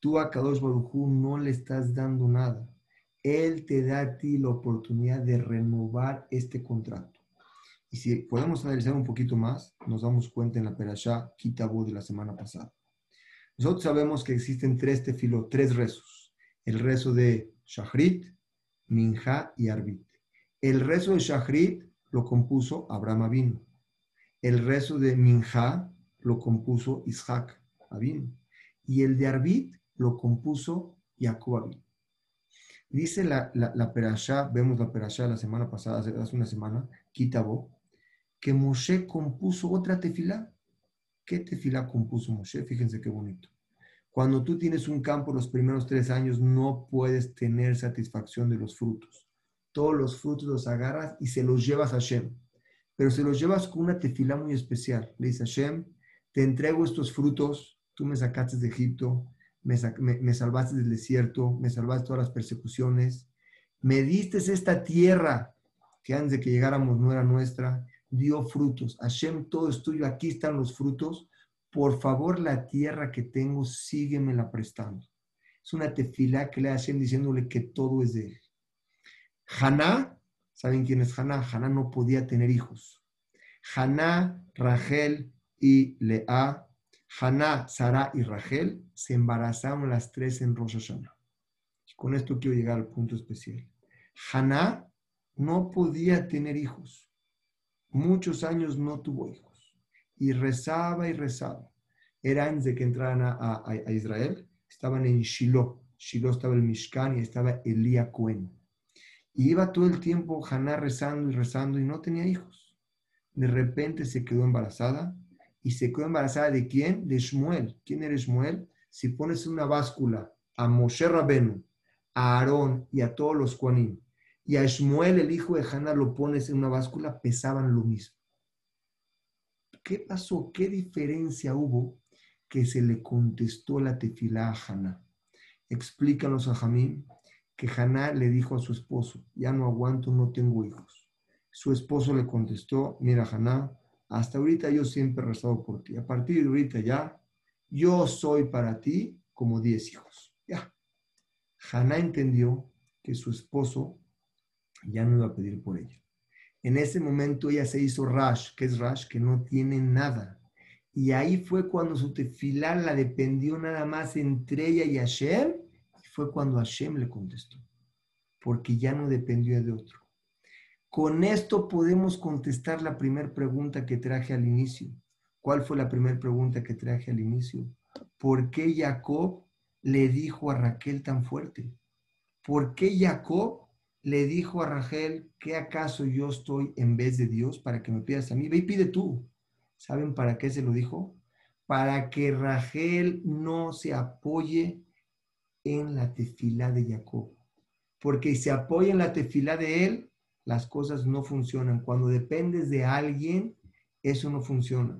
Tú a Kadosh Barujú no le estás dando nada. Él te da a ti la oportunidad de renovar este contrato. Y si podemos analizar un poquito más, nos damos cuenta en la Perashá Kitabu de la semana pasada. Nosotros sabemos que existen tres tefilot, tres rezos. El rezo de Shachrit, Minja y Arbit. El rezo de Shachrit lo compuso Abraham Avinu. El rezo de Minja lo compuso Isaac Avinu. Y el de Arbit lo compuso Jacob Avinu. Dice la, la, la perashá, vemos la perashá la semana pasada, hace una semana, Kitabo, que Moshe compuso otra tefilá. ¿Qué tefilá compuso Moshe? Fíjense qué bonito. Cuando tú tienes un campo los primeros tres años, no puedes tener satisfacción de los frutos. Todos los frutos los agarras y se los llevas a Hashem. Pero se los llevas con una tefilá muy especial. Le dice Hashem, te entrego estos frutos, tú me sacaste de Egipto, me, salvaste del desierto, me salvaste todas las persecuciones, me diste esta tierra que antes de que llegáramos no era nuestra, dio frutos. Hashem, todo es tuyo, aquí están los frutos. Por favor, la tierra que tengo, síguemela prestando. Es una tefilá que le Hashem diciéndole que todo es de él. Haná, ¿saben quién es Haná? Haná no podía tener hijos. Haná, Rachel y Lea, Haná, Sara y Rachel se embarazaron las tres en Rosh Hashanah. Con esto quiero llegar al punto especial. Haná no podía tener hijos. Muchos años no tuvo hijos. Y rezaba y rezaba. Era antes de que entraran a, Israel. Estaban en Shiloh. Shiloh estaba el Mishkan y estaba Elías Cohen. Y iba todo el tiempo Haná rezando y rezando y no tenía hijos. De repente se quedó embarazada. ¿Y se quedó embarazada de quién? De Shmuel. ¿Quién era Shmuel? Si pones una báscula a Moshe Rabenu, a Aarón y a todos los Kuanim, y a Shmuel, el hijo de Haná, lo pones en una báscula, pesaban lo mismo. ¿Qué pasó? ¿Qué diferencia hubo que se le contestó la tefilá a Haná? Explícanos a Jamín que Haná le dijo a su esposo, ya no aguanto, no tengo hijos. Su esposo le contestó, mira Haná, hasta ahorita yo siempre he rezado por ti. A partir de ahorita ya, yo soy para ti como diez hijos. Ya. Haná entendió que su esposo ya no iba a pedir por ella. En ese momento ella se hizo Rash, que es Rash, que no tiene nada. Y ahí fue cuando su tefilá la dependió nada más entre ella y Hashem fue cuando Hashem le contestó, porque ya no dependió de otro. Con esto podemos contestar la primera pregunta que traje al inicio. ¿Cuál fue la primera pregunta que traje al inicio? ¿Por qué Jacob le dijo a Raquel tan fuerte? ¿Por qué Jacob le dijo a Raquel que acaso yo estoy en vez de Dios para que me pidas a mí? Ve y pide tú. ¿Saben para qué se lo dijo? Para que Raquel no se apoye en la tefilá de Jacob. Porque si se apoya en la tefilá de él, las cosas no funcionan. Cuando dependes de alguien, eso no funciona.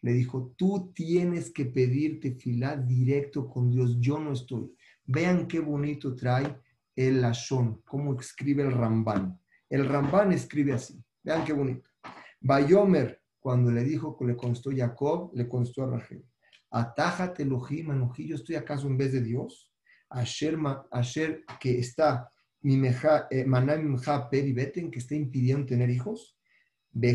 Le dijo, tú tienes que pedir tefilá directo con Dios. Yo no estoy. Vean qué bonito trae el Lashon, cómo escribe el Ramban. El Ramban escribe así. Vean qué bonito. Bayomer, cuando le dijo que le constó Jacob, le constó a Rachel. Atájate, Elohim, yo estoy acaso en vez de Dios. Asher, que está que está impidiendo tener hijos. Le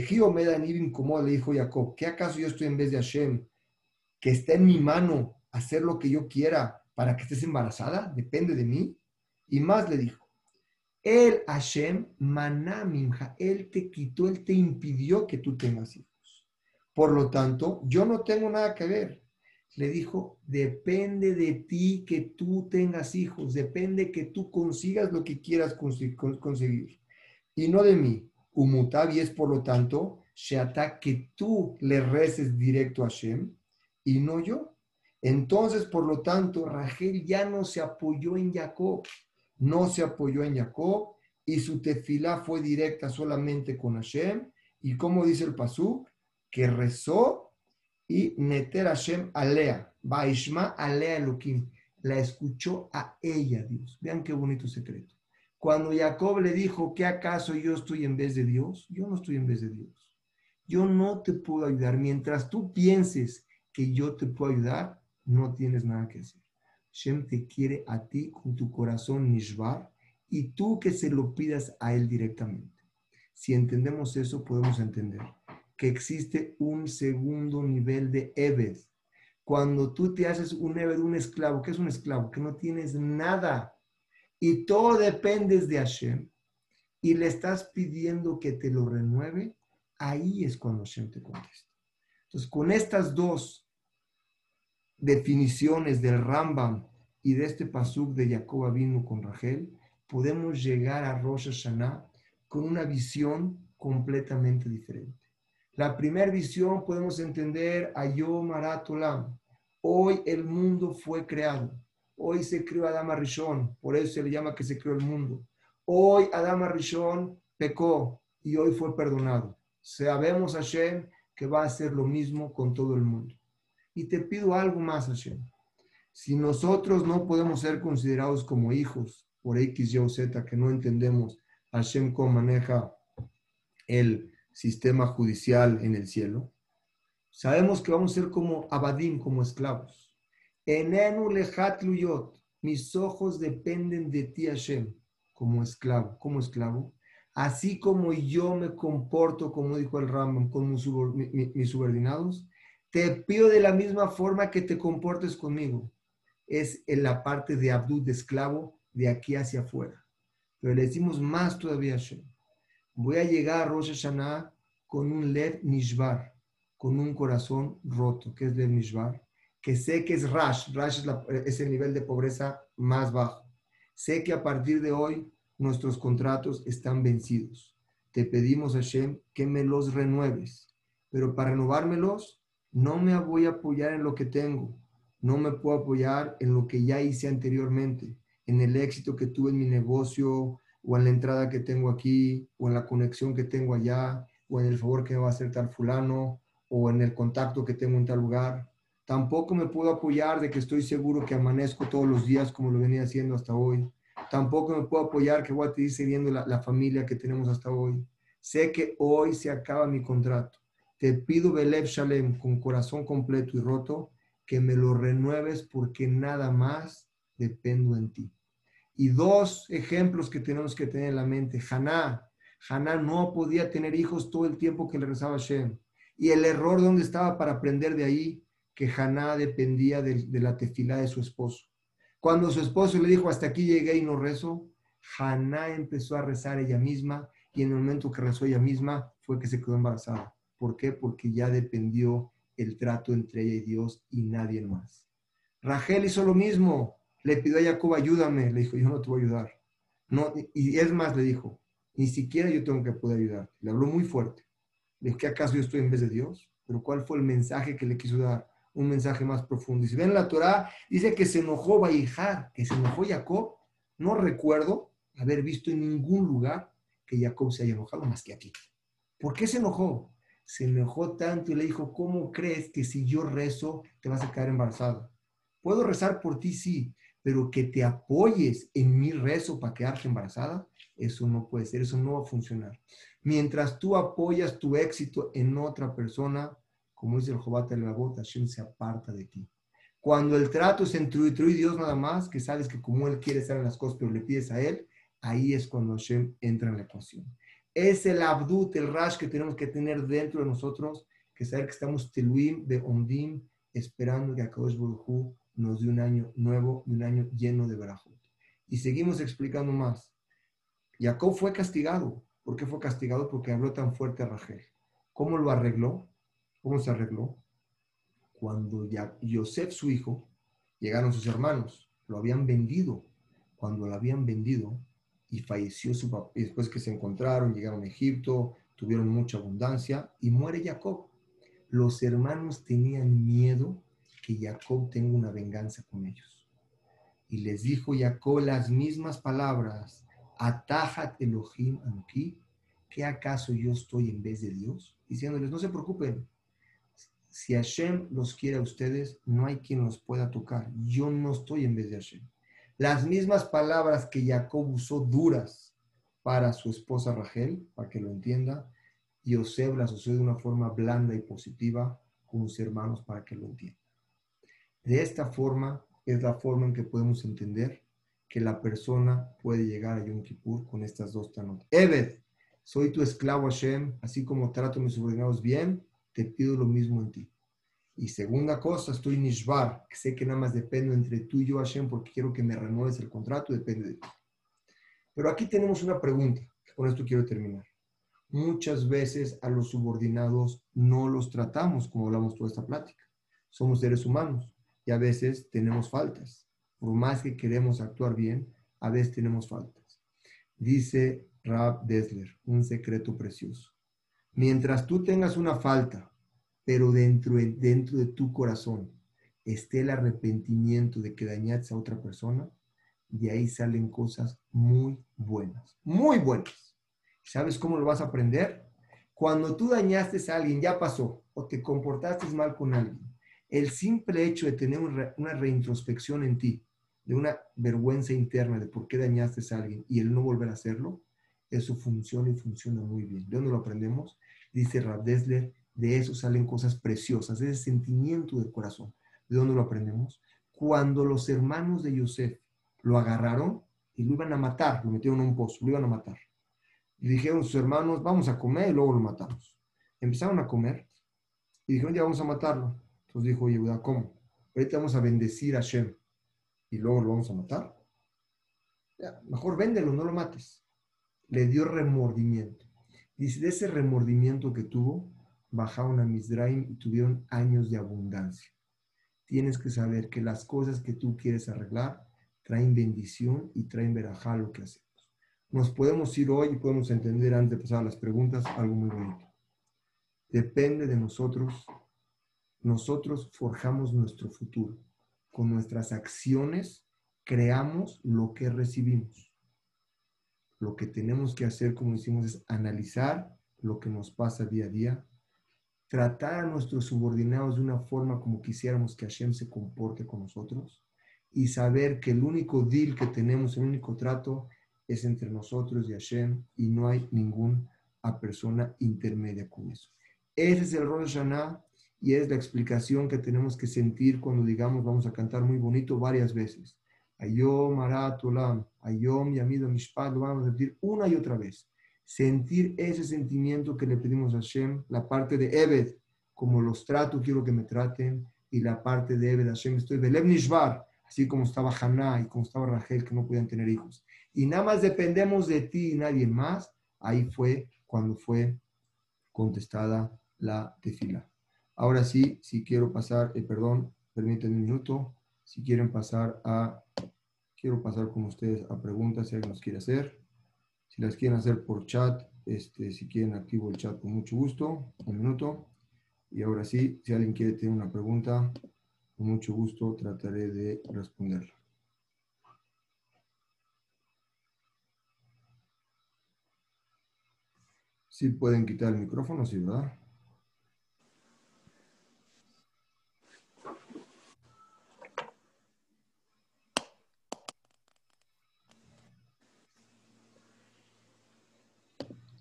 dijo Jacob, ¿qué acaso yo estoy en vez de Hashem, que está en mi mano hacer lo que yo quiera para que estés embarazada? Depende de mí. Y más le dijo, el Hashem Manamimja, él te quitó, él te impidió que tú tengas hijos. Por lo tanto, yo no tengo nada que ver le dijo, depende de ti que tú tengas hijos, depende que tú consigas lo que quieras conseguir, y no de mí. Umutabi es, por lo tanto, Sheata, que tú le reces directo a Hashem y no yo. Entonces, por lo tanto, Rachel ya no se apoyó en Jacob, no se apoyó en Jacob y su tefilá fue directa solamente con Hashem. Y como dice el Pasú, que rezó y neter Hashem alea, baishma alea Elohim, la escuchó a ella Dios. Vean qué bonito secreto. Cuando Jacob le dijo, ¿qué acaso yo estoy en vez de Dios? Yo no estoy en vez de Dios. Yo no te puedo ayudar. Mientras tú pienses que yo te puedo ayudar, no tienes nada que hacer. Shem te quiere a ti con tu corazón nishvar y tú que se lo pidas a él directamente. Si entendemos eso, podemos entender que existe un segundo nivel de Ebed. Cuando tú te haces un Ebed, un esclavo, ¿qué es un esclavo? Que no tienes nada y todo dependes de Hashem y le estás pidiendo que te lo renueve, ahí es cuando Hashem te contesta. Entonces, con estas dos definiciones del Rambam y de este pasuk de Jacob vino con Rachel, podemos llegar a Rosh Hashanah con una visión completamente diferente. La primera visión podemos entender a Yom Olam. Hoy el mundo fue creado. Hoy se creó Adama Rishon, por eso se le llama que se creó el mundo. Hoy Adama Rishon pecó y hoy fue perdonado. Sabemos, Hashem, que va a hacer lo mismo con todo el mundo. Y te pido algo más, Hashem. Si nosotros no podemos ser considerados como hijos por X, Y o Z, que no entendemos Hashem cómo maneja el sistema judicial en el cielo, sabemos que vamos a ser como abadim, como esclavos. Enenu lechat luyot. Mis ojos dependen de ti, Hashem, como esclavo. Como esclavo. Así como yo me comporto, como dijo el Rambam, con mis subordinados, te pido de la misma forma que te comportes conmigo. Es en la parte de Abdul, de esclavo, de aquí hacia afuera. Pero le decimos más todavía, Hashem. Voy a llegar a Rosh Hashanah con un lev nishbar, con un corazón roto. ¿Qué es lev nishbar? que sé que es Rash, Rash es, el nivel de pobreza más bajo. Sé que a partir de hoy nuestros contratos están vencidos. Te pedimos, Hashem, que me los renueves, pero para renovármelos no me voy a apoyar en lo que tengo, no me puedo apoyar en lo que ya hice anteriormente, en el éxito que tuve en mi negocio, o en la entrada que tengo aquí, o en la conexión que tengo allá, o en el favor que me va a hacer tal fulano, o en el contacto que tengo en tal lugar. Tampoco me puedo apoyar de que estoy seguro que amanezco todos los días como lo venía haciendo hasta hoy. Tampoco me puedo apoyar que voy a seguir la, la familia que tenemos hasta hoy. Sé que hoy se acaba mi contrato. Te pido, Belev Shalem, con corazón completo y roto, que me lo renueves porque nada más dependo en ti. Y dos ejemplos que tenemos que tener en la mente. Haná. Haná no podía tener hijos todo el tiempo que le rezaba a Shem. Y el error donde estaba para aprender de ahí que Haná dependía de, la tefilá de su esposo. Cuando su esposo le dijo, hasta aquí llegué y no rezo, Haná empezó a rezar ella misma y en el momento que rezó ella misma fue que se quedó embarazada. ¿Por qué? Porque ya dependió el trato entre ella y Dios y nadie más. Rachel hizo lo mismo, le pidió a Jacob, ayúdame, le dijo, yo no te voy a ayudar. No, y es más, le dijo, ni siquiera yo tengo que poder ayudar. Le habló muy fuerte. Le dijo, ¿qué acaso yo estoy en vez de Dios? Pero ¿cuál fue el mensaje que le quiso dar? un mensaje más profundo. Y si ven la Torah, dice que se enojó Baijar, que se enojó Jacob. No recuerdo haber visto en ningún lugar que Jacob se haya enojado más que aquí. ¿Por qué se enojó? Se enojó tanto y le dijo, ¿cómo crees que si yo rezo te vas a quedar embarazada? Puedo rezar por ti, sí, pero que te apoyes en mi rezo para quedarte embarazada, eso no puede ser, eso no va a funcionar. Mientras tú apoyas tu éxito en otra persona, como dice el Jobat el Babot, Hashem se aparta de ti. Cuando el trato es entre tú y Dios nada más, que sabes que como Él quiere estar en las cosas, pero le pides a Él, ahí es cuando Hashem entra en la ecuación. Es el abdut, el rash que tenemos que tener dentro de nosotros, que saber que estamos teluim de ondim, esperando que Akadosh Baruj nos dé un año nuevo y un año lleno de barajot. Y seguimos explicando más. Jacob fue castigado. ¿Por qué fue castigado? Porque habló tan fuerte a Rachel. ¿Cómo lo arregló? ¿Cómo se arregló? Cuando ya Yosef, su hijo, llegaron sus hermanos, lo habían vendido. Cuando lo habían vendido y falleció su papá, y después que se encontraron, llegaron a Egipto, tuvieron mucha abundancia y muere Jacob. Los hermanos tenían miedo que Jacob tenga una venganza con ellos. Y les dijo Jacob las mismas palabras, Atajat Elohim Anuki, ¿qué acaso yo estoy en vez de Dios? Diciéndoles, no se preocupen, si Hashem los quiere a ustedes, no hay quien los pueda tocar. Yo no estoy en vez de Hashem. Las mismas palabras que Jacob usó duras para su esposa Rachel, para que lo entienda, Yosef las usó de una forma blanda y positiva con sus hermanos para que lo entiendan. De esta forma es la forma en que podemos entender que la persona puede llegar a Yom Kippur con estas dos tanot. Eved, soy tu esclavo Hashem, así como trato a mis subordinados bien, te pido lo mismo en ti. Y segunda cosa, estoy nishbar, que sé que nada más dependo entre tú y yo Hashem porque quiero que me renueves el contrato, depende de ti. Pero aquí tenemos una pregunta, con esto quiero terminar. Muchas veces a los subordinados no los tratamos como hablamos toda esta plática. Somos seres humanos a veces tenemos faltas. Por más que queremos actuar bien, a veces tenemos faltas. Dice Rab Desler, un secreto precioso. Mientras tú tengas una falta, pero dentro de, dentro de tu corazón esté el arrepentimiento de que dañaste a otra persona, de ahí salen cosas muy buenas, muy buenas. ¿Sabes cómo lo vas a aprender? Cuando tú dañaste a alguien, ya pasó, o te comportaste mal con alguien, el simple hecho de tener una reintrospección en ti, de una vergüenza interna de por qué dañaste a alguien y el no volver a hacerlo, eso funciona y funciona muy bien. ¿De dónde lo aprendemos? Dice Rab Desler, de eso salen cosas preciosas, ese sentimiento del corazón. ¿De dónde lo aprendemos? Cuando los hermanos de Yosef lo agarraron y lo iban a matar, lo metieron en un pozo, lo iban a matar. Y dijeron sus hermanos, vamos a comer y luego lo matamos. Empezaron a comer y dijeron, ya vamos a matarlo. Entonces dijo Yehuda, ¿cómo? Ahorita vamos a bendecir a Shem y luego lo vamos a matar. mejor véndelo, no lo mates. Le dio remordimiento. Dice, de ese remordimiento que tuvo, bajaron a Misraim y tuvieron años de abundancia. Tienes que saber que las cosas que tú quieres arreglar, traen bendición y traen verajá lo que hacemos. Nos podemos ir hoy y podemos entender antes de pasar las preguntas algo muy bonito. Depende de nosotros. Nosotros forjamos nuestro futuro. Con nuestras acciones creamos lo que recibimos. Lo que tenemos que hacer, como decimos, es analizar lo que nos pasa día a día, tratar a nuestros subordinados de una forma como quisiéramos que Hashem se comporte con nosotros y saber que el único deal que tenemos, el único trato es entre nosotros y Hashem y no hay ninguna persona intermedia con eso. Ese es el Rosh Hashanah y es la explicación que tenemos que sentir cuando digamos vamos a cantar muy bonito varias veces. Ayom Arat Olam, Ayom Yamido Mishpat, lo vamos a decir una y otra vez. Sentir ese sentimiento que le pedimos a Hashem, la parte de Eved, como los trato, quiero que me traten, y la parte de Eved Hashem, estoy Belev Nishbar, así como estaba Haná y como estaba Rachel, que no podían tener hijos. Y nada más dependemos de ti y nadie más. Ahí fue cuando fue contestada la tefila. Ahora sí, si quiero pasar, eh, perdón, permítanme un minuto. Si quieren pasar a, quiero pasar con ustedes a preguntas si alguien nos quiere hacer. Si las quieren hacer por chat, este, si quieren activo el chat con mucho gusto. Un minuto. Y ahora sí, si alguien quiere tener una pregunta, con mucho gusto trataré de responderla. Sí pueden quitar el micrófono, sí, ¿verdad?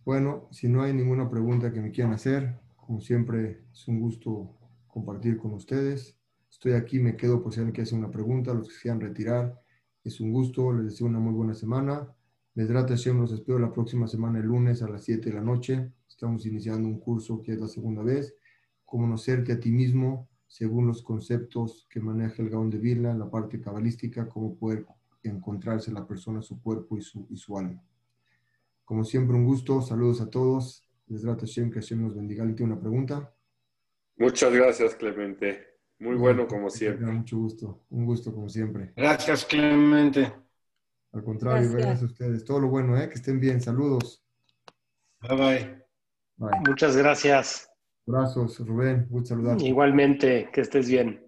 Bueno, si no hay ninguna pregunta que me quieran hacer, como siempre es un gusto compartir con ustedes. Estoy aquí, me quedo por si alguien quiere hacer una pregunta, los que quieran retirar. Es un gusto, les deseo una muy buena semana. Mesrat Hashem, los espero la próxima semana, el lunes a las 7 de la noche. Estamos iniciando un curso que es la segunda vez. Conocerte a ti mismo según los conceptos que maneja el Gaón de Vilna, la parte cabalística, cómo poder encontrarse la persona, su cuerpo y su, y su alma. Como siempre, un gusto. Saludos a todos. Mesrat Hashem, que Hashem nos bendiga. ¿Alguien tiene una pregunta? Muchas gracias, Clemente. Muy bueno, como siempre. Mucho gusto, un gusto como siempre. Gracias, Clemente. Al contrario, gracias, a ustedes. Todo lo bueno, ¿eh? que estén bien. Saludos. Bye bye. Bye. Muchas gracias. Abrazos, Rubén. Gusto saludarte. Igualmente, que estés bien.